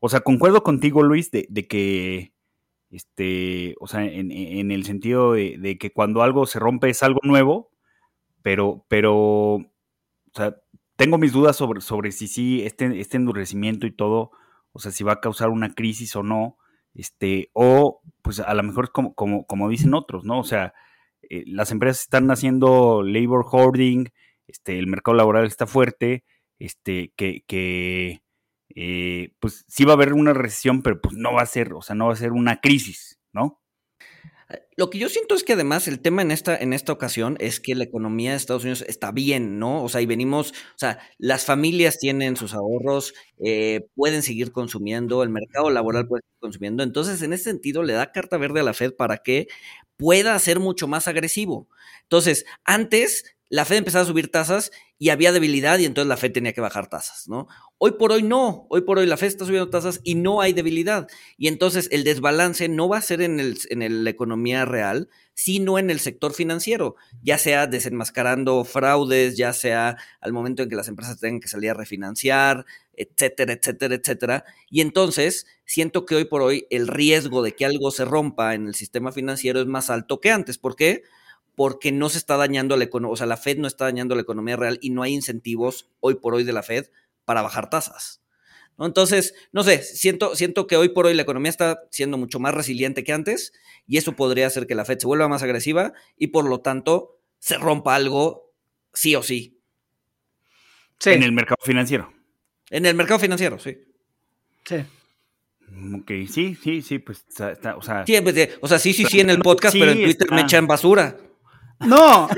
o sea, concuerdo contigo, Luis, de, que, este, o sea, en, el sentido de, de, que cuando algo se rompe es algo nuevo, pero, pero, o sea, tengo mis dudas sobre, sobre si sí, este, este endurecimiento y todo, o sea, si va a causar una crisis o no, este, o pues a lo mejor es como, como, como dicen otros, ¿no? O sea, eh, las empresas están haciendo labor hoarding, este, el mercado laboral está fuerte, este, que, que eh, pues sí va a haber una recesión, pero pues no va a ser, o sea, no va a ser una crisis, ¿no? Lo que yo siento es que además el tema en esta, en esta ocasión es que la economía de Estados Unidos está bien, ¿no? O sea, y venimos, o sea, las familias tienen sus ahorros, eh, pueden seguir consumiendo, el mercado laboral puede seguir consumiendo. Entonces, en ese sentido, le da carta verde a la Fed para que pueda ser mucho más agresivo. Entonces, antes la Fed empezaba a subir tasas y había debilidad y entonces la Fed tenía que bajar tasas, ¿no? Hoy por hoy no, hoy por hoy la Fed está subiendo tasas y no hay debilidad. Y entonces el desbalance no va a ser en, el, en la economía real, sino en el sector financiero, ya sea desenmascarando fraudes, ya sea al momento en que las empresas tengan que salir a refinanciar, etcétera, etcétera, etcétera. Y entonces siento que hoy por hoy el riesgo de que algo se rompa en el sistema financiero es más alto que antes. ¿Por qué? porque no se está dañando la economía, o sea, la Fed no está dañando la economía real y no hay incentivos hoy por hoy de la Fed para bajar tasas. ¿no? Entonces, no sé, siento, siento que hoy por hoy la economía está siendo mucho más resiliente que antes y eso podría hacer que la Fed se vuelva más agresiva y por lo tanto se rompa algo sí o sí. sí. En el mercado financiero. En el mercado financiero, sí. Sí. Ok, sí, sí, sí, pues, o sea... Sí, pues, o sea, sí, sí, sí en el podcast, pero en Twitter me echan basura. No,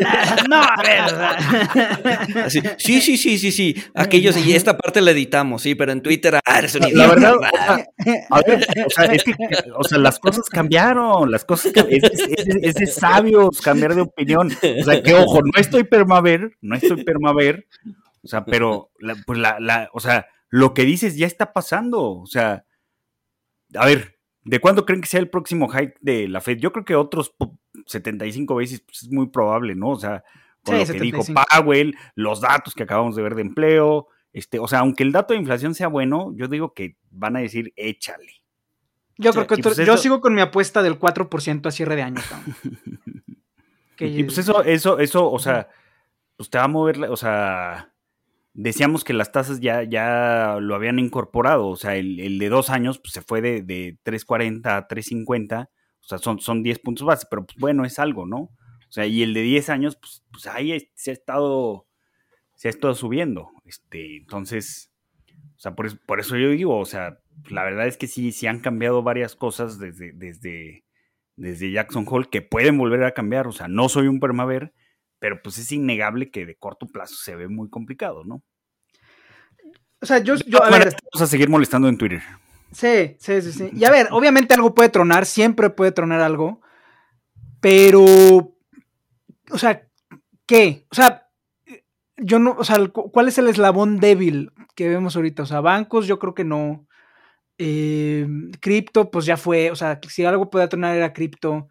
no, a ver. sí, sí, sí, sí, sí. Aquellos, y esta parte la editamos, sí, pero en Twitter, ah, eres un idiota. La verdad, a ver, o sea, es que, o sea, las cosas cambiaron, las cosas, es, de sabios cambiar de opinión. O sea, que ojo, no estoy permaver, no estoy permaver, o sea, pero, pues la, la, o sea, lo que dices ya está pasando, o sea, a ver, ¿de cuándo creen que sea el próximo hike de la Fed? Yo creo que otros 75 veces pues, es muy probable, ¿no? O sea, con lo que dijo Powell, los datos que acabamos de ver de empleo, este, o sea, aunque el dato de inflación sea bueno, yo digo que van a decir échale. Yo creo que pues yo sigo con mi apuesta del 4% a cierre de año. y pues eso, eso, eso, o sea, pues te va a mover, o sea, decíamos que las tasas ya, ya lo habían incorporado, o sea, el, de dos años pues, se fue de, de 3.40 a 3.50 o sea, son, son 10 puntos base, pero pues, bueno, es algo, ¿no? O sea, y el de 10 años, pues, pues ahí se ha estado, se ha estado subiendo. Este, entonces, o sea, por, por eso yo digo, o sea, la verdad es que sí, sí han cambiado varias cosas desde, desde, desde Jackson Hole que pueden volver a cambiar. O sea, no soy un permaver, pero pues es innegable que de corto plazo se ve muy complicado, ¿no? O sea, yo, yo a ver, vamos a seguir molestando en Twitter. Sí, sí, sí, sí. Y a ver, obviamente algo puede tronar, siempre puede tronar algo, pero, o sea, ¿qué? O sea, yo no, o sea, ¿cuál es el eslabón débil que vemos ahorita? O sea, bancos, yo creo que no. Eh, cripto, pues ya fue, o sea, si algo puede tronar era cripto.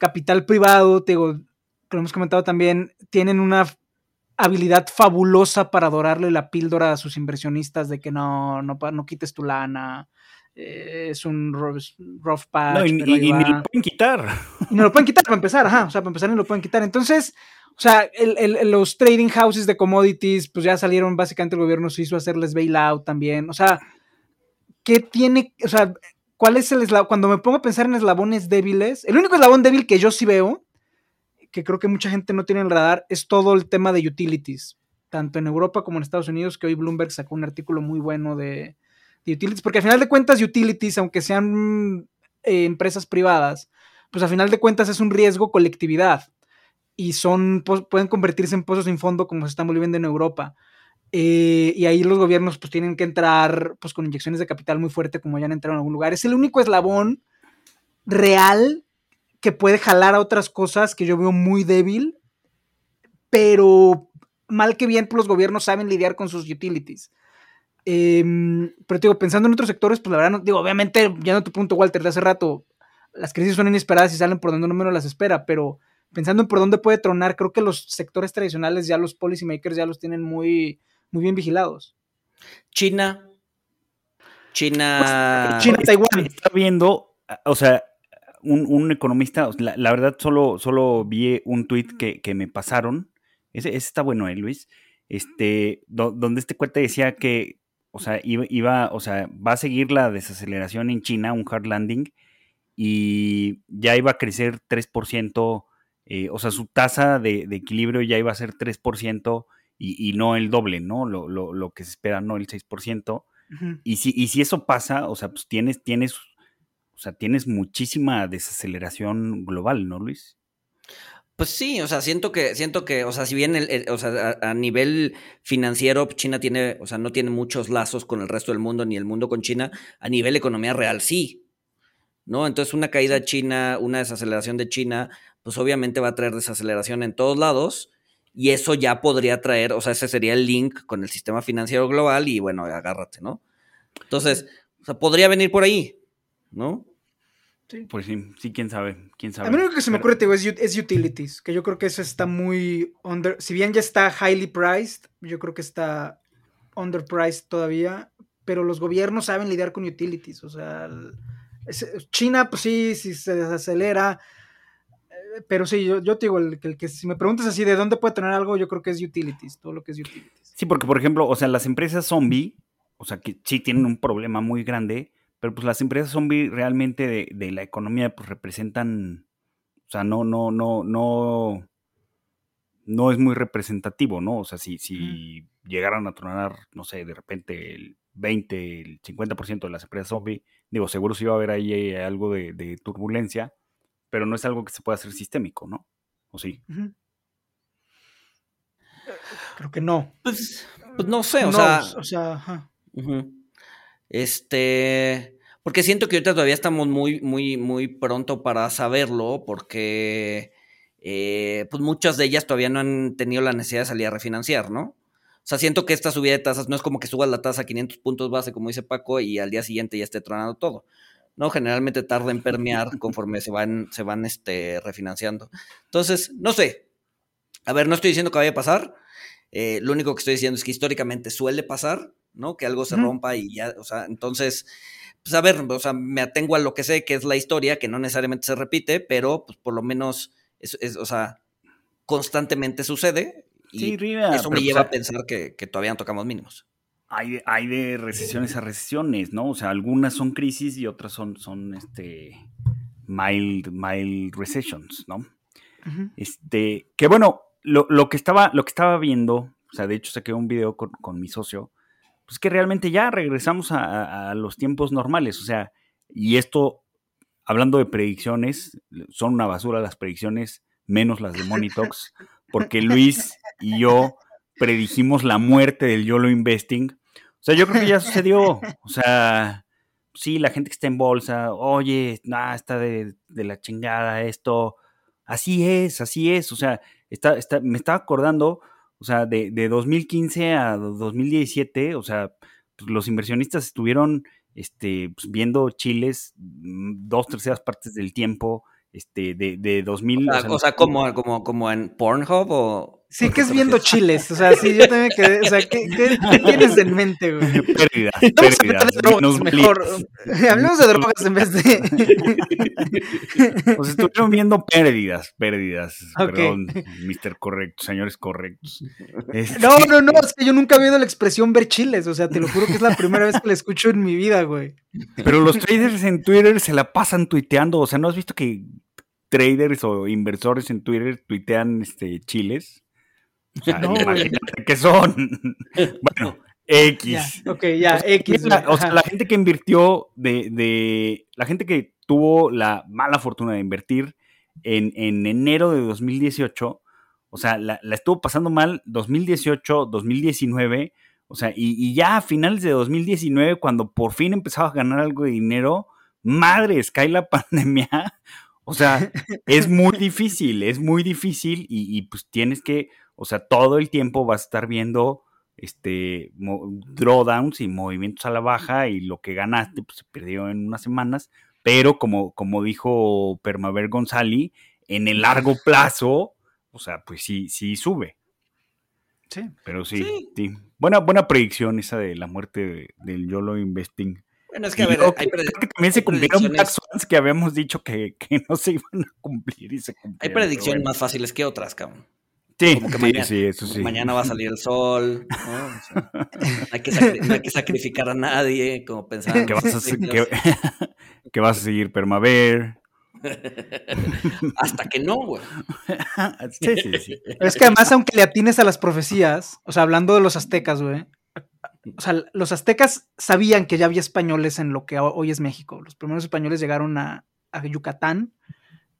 Capital privado, te digo, lo hemos comentado también, tienen una habilidad fabulosa para dorarle la píldora a sus inversionistas de que no, no, no quites tu lana, eh, es un rough patch. No, y, ni lo pueden quitar. Y no lo pueden quitar para empezar, ajá. O sea, para empezar ni lo pueden quitar. Entonces, o sea, los trading houses de commodities, pues ya salieron básicamente el gobierno suizo a hacerles bailout también. O sea, ¿qué tiene? O sea, ¿cuál es el eslabón? Cuando me pongo a pensar en eslabones débiles, el único eslabón débil que yo sí veo, que creo que mucha gente no tiene en el radar, es todo el tema de utilities. Tanto en Europa como en Estados Unidos, que hoy Bloomberg sacó un artículo muy bueno de, utilities, porque al final de cuentas utilities, aunque sean eh, empresas privadas, pues al final de cuentas es un riesgo colectividad y son, pueden convertirse en pozos sin fondo como se están volviendo en Europa. Eh, y ahí los gobiernos pues tienen que entrar pues con inyecciones de capital muy fuerte como ya han entrado en algún lugar. Es el único eslabón real que puede jalar a otras cosas que yo veo muy débil, pero mal que bien pues, los gobiernos saben lidiar con sus utilities. Em, pero digo, pensando en otros sectores, pues la verdad, no, digo, obviamente, ya no tu punto, Walter, de hace rato, las crisis son inesperadas y salen por donde uno menos las espera, pero pensando en por dónde puede tronar, creo que los sectores tradicionales ya los policymakers ya los tienen muy, muy bien vigilados. China. China. Pues, China, Taiwán. Está viendo, o sea, un, economista, la, verdad solo, solo vi un tweet que, que me pasaron. Ese, está bueno, ¿eh, Luis? Este, donde este cuate decía que o sea, iba, o sea, va a seguir la desaceleración en China, un hard landing, y ya iba a crecer 3%, eh, o sea, su tasa de, equilibrio ya iba a ser 3% y, y no el doble, ¿no? Lo, lo, lo, que se espera, no el 6%. y, si, y si eso pasa, o sea, pues tienes, tienes, o sea, tienes muchísima desaceleración global, ¿no, Luis? Pues sí, o sea, siento que, siento que, o sea, si bien el, o sea, a, nivel financiero, China tiene, o sea, no tiene muchos lazos con el resto del mundo, ni el mundo con China, a nivel economía real sí. ¿No? Entonces, una caída china, una desaceleración de China, pues obviamente va a traer desaceleración en todos lados. Y eso ya podría traer, o sea, ese sería el link con el sistema financiero global y bueno, agárrate, ¿no? Entonces, o sea, podría venir por ahí, ¿no? Sí. Pues sí, sí, quién sabe, quién sabe. A mí lo que se me ocurre, te es, es, utilities, que yo creo que eso está muy under, si bien ya está highly priced, yo creo que está underpriced todavía, pero los gobiernos saben lidiar con utilities, o sea, China, pues sí, si se desacelera, eh, pero sí, yo, yo te digo, el, el, que si me preguntas así de dónde puede tener algo, yo creo que es utilities, todo lo que es utilities. Sí, porque por ejemplo, o sea, las empresas zombie, o sea, que sí tienen un problema muy grande, pero pues las empresas zombie realmente de, la economía pues representan, o sea, no, no, no, no, no es muy representativo, ¿no? O sea, si, si llegaran a tronar, no sé, de repente el 20, el 50% de las empresas zombie, digo, seguro sí va a haber ahí eh, algo de, turbulencia, pero no es algo que se pueda hacer sistémico, ¿no? ¿O sí? Creo que no. Pues, pues no sé, o sea... O sea, ajá. Este, porque siento que ahorita todavía estamos muy, muy, muy pronto para saberlo, porque eh, pues muchas de ellas todavía no han tenido la necesidad de salir a refinanciar, ¿no? O sea, siento que esta subida de tasas no es como que subas la tasa a 500 puntos base, como dice Paco, y al día siguiente ya esté tronando todo. ¿no? Generalmente tarda en permear conforme se van, se van este, refinanciando. Entonces, no sé. A ver, no estoy diciendo que vaya a pasar. Eh, lo único que estoy diciendo es que históricamente suele pasar. ¿No? Que algo se rompa y ya, o sea, entonces, pues a ver, o sea, me atengo a lo que sé, que es la historia, que no necesariamente se repite, pero pues por lo menos, es, o sea, constantemente sucede. Y eso me lleva a pensar que, todavía no tocamos mínimos. Hay, hay de recesiones a recesiones, ¿no? O sea, algunas son crisis y otras son, son este, mild, mild recessions, ¿no? Este, que bueno, lo, lo, que estaba, lo que estaba viendo, o sea, de hecho saqué un video con, con mi socio, pues que realmente ya regresamos a, los tiempos normales. O sea, y esto, hablando de predicciones, son una basura las predicciones, menos las de Monitox, porque Luis y yo predijimos la muerte del YOLO Investing. O sea, yo creo que ya sucedió. O sea, sí, la gente que está en bolsa, oye, nada, está de, la chingada esto. Así es, así es. O sea, está, está, me estaba acordando o sea, de, de 2015 a 2017, o sea, pues los inversionistas estuvieron este, pues, viendo chiles mm, dos terceras partes del tiempo, este, de, de 2000. O sea, como, como, como en Pornhub o, Sí, que es viendo chiles. O sea, sí, yo también quedé. O sea, ¿qué, qué, tienes en mente, güey? Pérdidas. pérdidas de drogas mejor. Hablemos de drogas en vez de. Pues estuvieron viendo pérdidas, pérdidas. Perdón, Mr. Correcto, señores correctos. Este no, no, no. Es que yo nunca había oído la expresión ver chiles. O sea, te lo juro que es la primera vez que la escucho en mi vida, güey. Pero los traders en Twitter se la pasan tuiteando. O sea, ¿no has visto que traders o inversores en Twitter tuitean este, chiles? no, imagínate que son. bueno, X. ok, ya, X. o sea, la gente que invirtió de, La gente que tuvo la mala fortuna de invertir en, enero de 2018, o sea, la, estuvo pasando mal 2018, 2019, o sea, y, ya a finales de 2019, cuando por fin empezaba a ganar algo de dinero, madres, cae la pandemia. O sea, es muy difícil, es muy difícil y pues tienes que, o sea, todo el tiempo vas a estar viendo este drawdowns y movimientos a la baja y lo que ganaste pues, se perdió en unas semanas, pero como, como dijo Permaver González, en el largo plazo, o sea, pues sí, sí sube. Sí. Pero sí, sí. Buena, buena predicción esa de la muerte del YOLO Investing. Bueno, es que a ver, hay que también se cumplieron tax que habíamos dicho que, que, no se iban a cumplir y se cumplieron. Hay predicciones más fáciles que otras, cabrón. Sí, mañana, sí, eso sí. Mañana va a salir el sol. ¿no? hay que no hay que sacrificar a nadie, como pensaban. Que vas a, que, vas a seguir Permaver. Hasta que no, güey. Sí, sí, sí. es que además, aunque le atines a las profecías, o sea, hablando de los aztecas, güey, o sea, los aztecas sabían que ya había españoles en lo que hoy es México. Los primeros españoles llegaron a, a Yucatán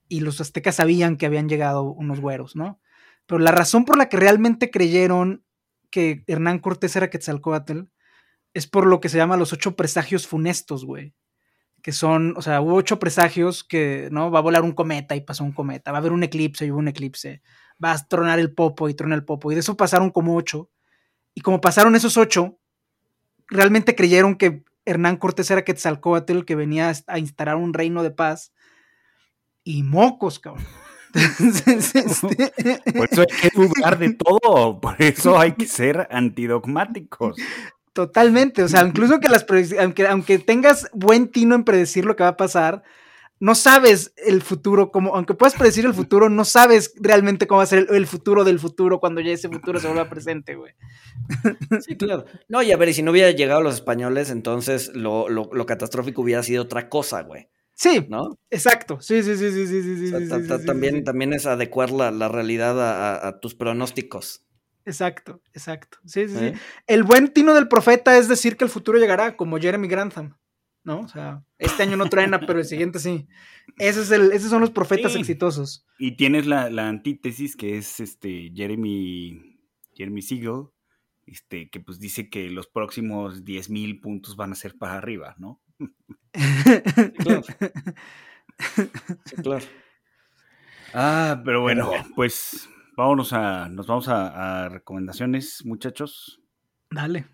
y los aztecas sabían que habían llegado unos güeros, ¿no? Pero la razón por la que realmente creyeron que Hernán Cortés era Quetzalcoatl es por lo que se llama los ocho presagios funestos, güey. Que son, o sea, hubo ocho presagios que, ¿no? Va a volar un cometa y pasó un cometa, va a haber un eclipse y hubo un eclipse, va a tronar el popo y trona el popo, y de eso pasaron como ocho. Y como pasaron esos ocho, realmente creyeron que Hernán Cortés era Quetzalcoatl que venía a instalar un reino de paz. Y mocos, cabrón. Este por eso hay que dudar de todo, por eso hay que ser antidogmáticos. Totalmente, o sea, incluso que las aunque, aunque tengas buen tino en predecir lo que va a pasar, no sabes el futuro, como, aunque puedas predecir el futuro, no sabes realmente cómo va a ser el, futuro del futuro cuando ya ese futuro se vuelva presente, güey. Sí, claro. No, y a ver, y si no hubiera llegado los españoles, entonces lo, lo, lo catastrófico hubiera sido otra cosa, güey. Sí, ¿no? Exacto. Sí, sí, sí, sí, sí, sí. sí, también, también es adecuar la, la realidad a, a, tus pronósticos. Exacto, exacto. Sí, sí, sí. El buen tino del profeta es decir que el futuro llegará, como Jeremy Grantham. ¿no? O sea, este año no truena, pero el siguiente sí. Ese es el, esos son los profetas exitosos. Y tienes la, la, antítesis que es este Jeremy, Jeremy Siegel, este, que pues dice que los próximos 10 mil puntos van a ser para arriba, ¿no? claro. claro. Ah, pero bueno, pues vámonos a, nos vamos a, a recomendaciones, muchachos. Dale.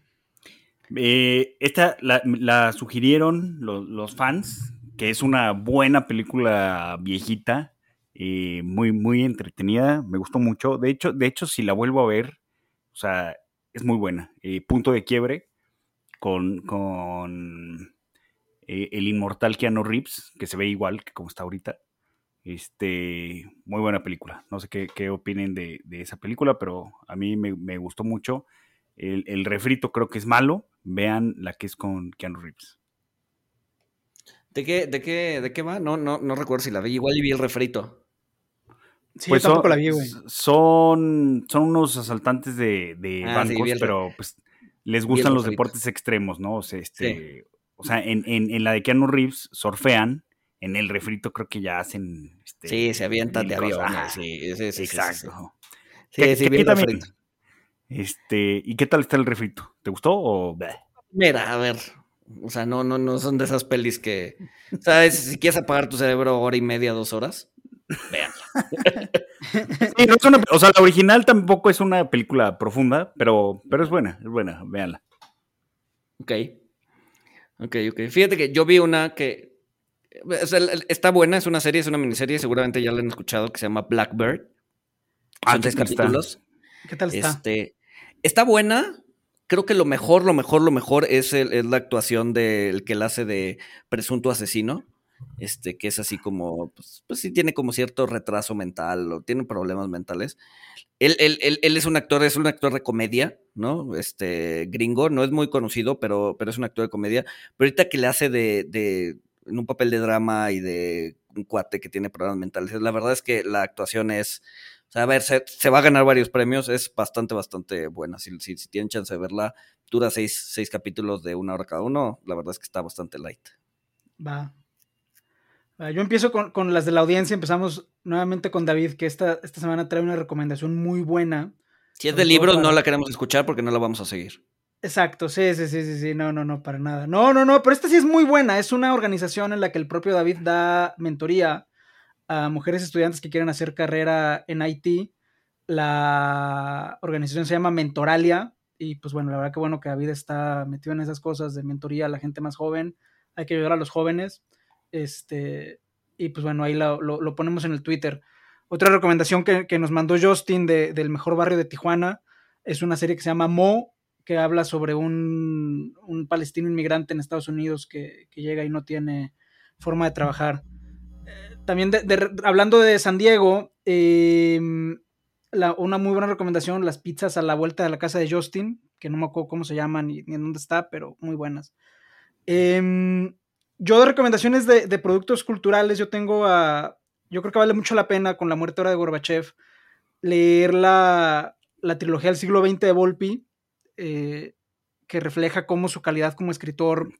Eh, esta la, sugirieron los, fans, que es una buena película viejita, eh, muy, muy entretenida, me gustó mucho. De hecho, de hecho, si la vuelvo a ver, o sea, es muy buena. Eh, punto de quiebre con, con el inmortal Keanu Reeves, que se ve igual que como está ahorita. Este, muy buena película. No sé qué, qué opinen de, esa película, pero a mí me, me gustó mucho. El, el, refrito creo que es malo, vean la que es con Keanu Reeves. ¿De qué, de qué, de qué va? No, no, no recuerdo si la vi. Igual vi el refrito. Sí, pues tampoco la vi, güey. Son, son unos asaltantes de, de ah, bancos, pero pues les gustan los deportes extremos, ¿no? O sea, este, o sea en, en, en, la de Keanu Reeves surfean, en el refrito creo que ya hacen. Este, sí, se avientan de aviones. sí, sí, sí, Exacto. Sí, sí, sí, también, este, ¿y qué tal está el refrito? ¿Te gustó o Mira, a ver, o sea, no, no, no son de esas pelis que, ¿sabes? Si quieres apagar tu cerebro hora y media, dos horas, véanla. sí, no es una, o sea, la original tampoco es una película profunda, pero, pero es buena, es buena, véanla. Ok. Ok, ok. Fíjate que yo vi una que está buena, es una serie, es una miniserie, seguramente ya la han escuchado, que se llama Blackbird. Ah, Son tres capítulos. ¿Qué tal está? Este, está buena. Creo que lo mejor, lo mejor, lo mejor es, la actuación del que la hace de presunto asesino. Este, que es así como, pues, pues sí tiene como cierto retraso mental o tiene problemas mentales. Él, él, él, es un actor, es un actor de comedia, ¿no? Este, gringo, no es muy conocido, pero, pero es un actor de comedia. Pero ahorita que le hace de, de, en un papel de drama y de un cuate que tiene problemas mentales, la verdad es que la actuación es, a ver, se, va a ganar varios premios, es bastante, bastante buena. Si, si, tienen chance de verla, dura seis, seis, capítulos de una hora cada uno, la verdad es que está bastante light. Va. Yo empiezo con, las de la audiencia, empezamos nuevamente con David, que esta, esta semana trae una recomendación muy buena. Si es de libros, no la queremos escuchar porque no la vamos a seguir. Exacto, sí, sí, sí, sí, sí, no, no, no, para nada. No, no, no, pero esta sí es muy buena. Es una organización en la que el propio David da mentoría a mujeres estudiantes que quieren hacer carrera en IT. La organización se llama Mentoralia y pues bueno, la verdad que bueno que David está metido en esas cosas de mentoría a la gente más joven. Hay que ayudar a los jóvenes. Este, y pues bueno, ahí lo, lo, ponemos en el Twitter. Otra recomendación que, nos mandó Justin de, del mejor barrio de Tijuana es una serie que se llama Mo, que habla sobre un, un palestino inmigrante en Estados Unidos que, que, llega y no tiene forma de trabajar también hablando de San Diego, em, una muy buena recomendación, las pizzas a la vuelta de la casa de Justin, que no me acuerdo cómo se llaman ni, en dónde está, pero muy buenas. Em, yo de recomendaciones de, productos culturales, yo tengo a, yo creo que vale mucho la pena con la muerte ahora de Gorbachev, leer la, trilogía del siglo XX de Volpi. Eh, que refleja cómo su calidad como escritor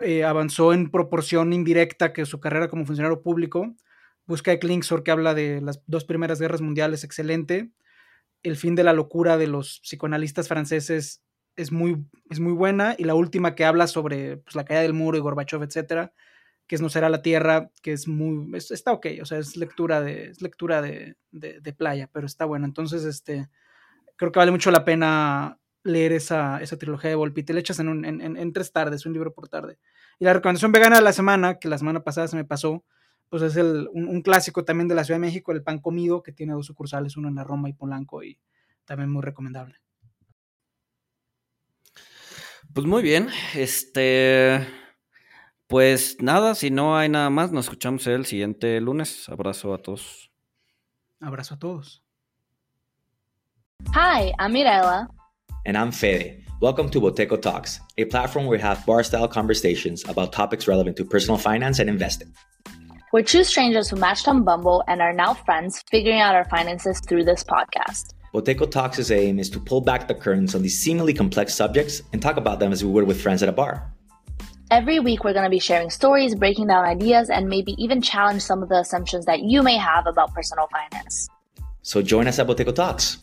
eh, avanzó en proporción indirecta que su carrera como funcionario público. Busca de Klingsor, que habla de las dos primeras guerras mundiales, excelente. El fin de la locura de los psicoanalistas franceses es muy, es muy buena. Y la última que habla sobre pues, la caída del muro y Gorbachev, etcétera, que es No será la tierra, que es muy, está ok, o sea, es lectura de, es lectura de, de, playa, pero está bueno. Entonces, este, creo que vale mucho la pena leer esa, esa trilogía de Volpi. Te le echas en, un, en, tres tardes, un libro por tarde. Y la recomendación vegana de la semana, que la semana pasada se me pasó, pues es el, un, un, clásico también de la Ciudad de México, el pan comido, que tiene dos sucursales, uno en la Roma y Polanco, y también muy recomendable. Pues muy bien, este, pues nada, si no hay nada más, nos escuchamos el siguiente lunes. Abrazo a todos. Abrazo a todos. Hi, I'm Mirella. And I'm Fede. Welcome to Boteco Talks, a platform where we have bar style conversations about topics relevant to personal finance and investing. We're two strangers who matched on Bumble and are now friends, figuring out our finances through this podcast. Boteco Talks' aim is to pull back the curtains on these seemingly complex subjects and talk about them as we would with friends at a bar. Every week, we're going to be sharing stories, breaking down ideas, and maybe even challenge some of the assumptions that you may have about personal finance. So join us at Boteco Talks.